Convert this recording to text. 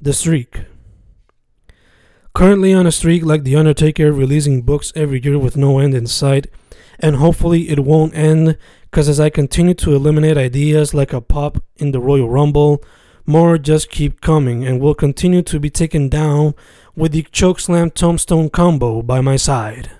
The Streak. Currently on a streak like The Undertaker, releasing books every year with no end in sight, and hopefully it won't end because as I continue to eliminate ideas like a pop in the Royal Rumble, more just keep coming and will continue to be taken down with the chokeslam tombstone combo by my side.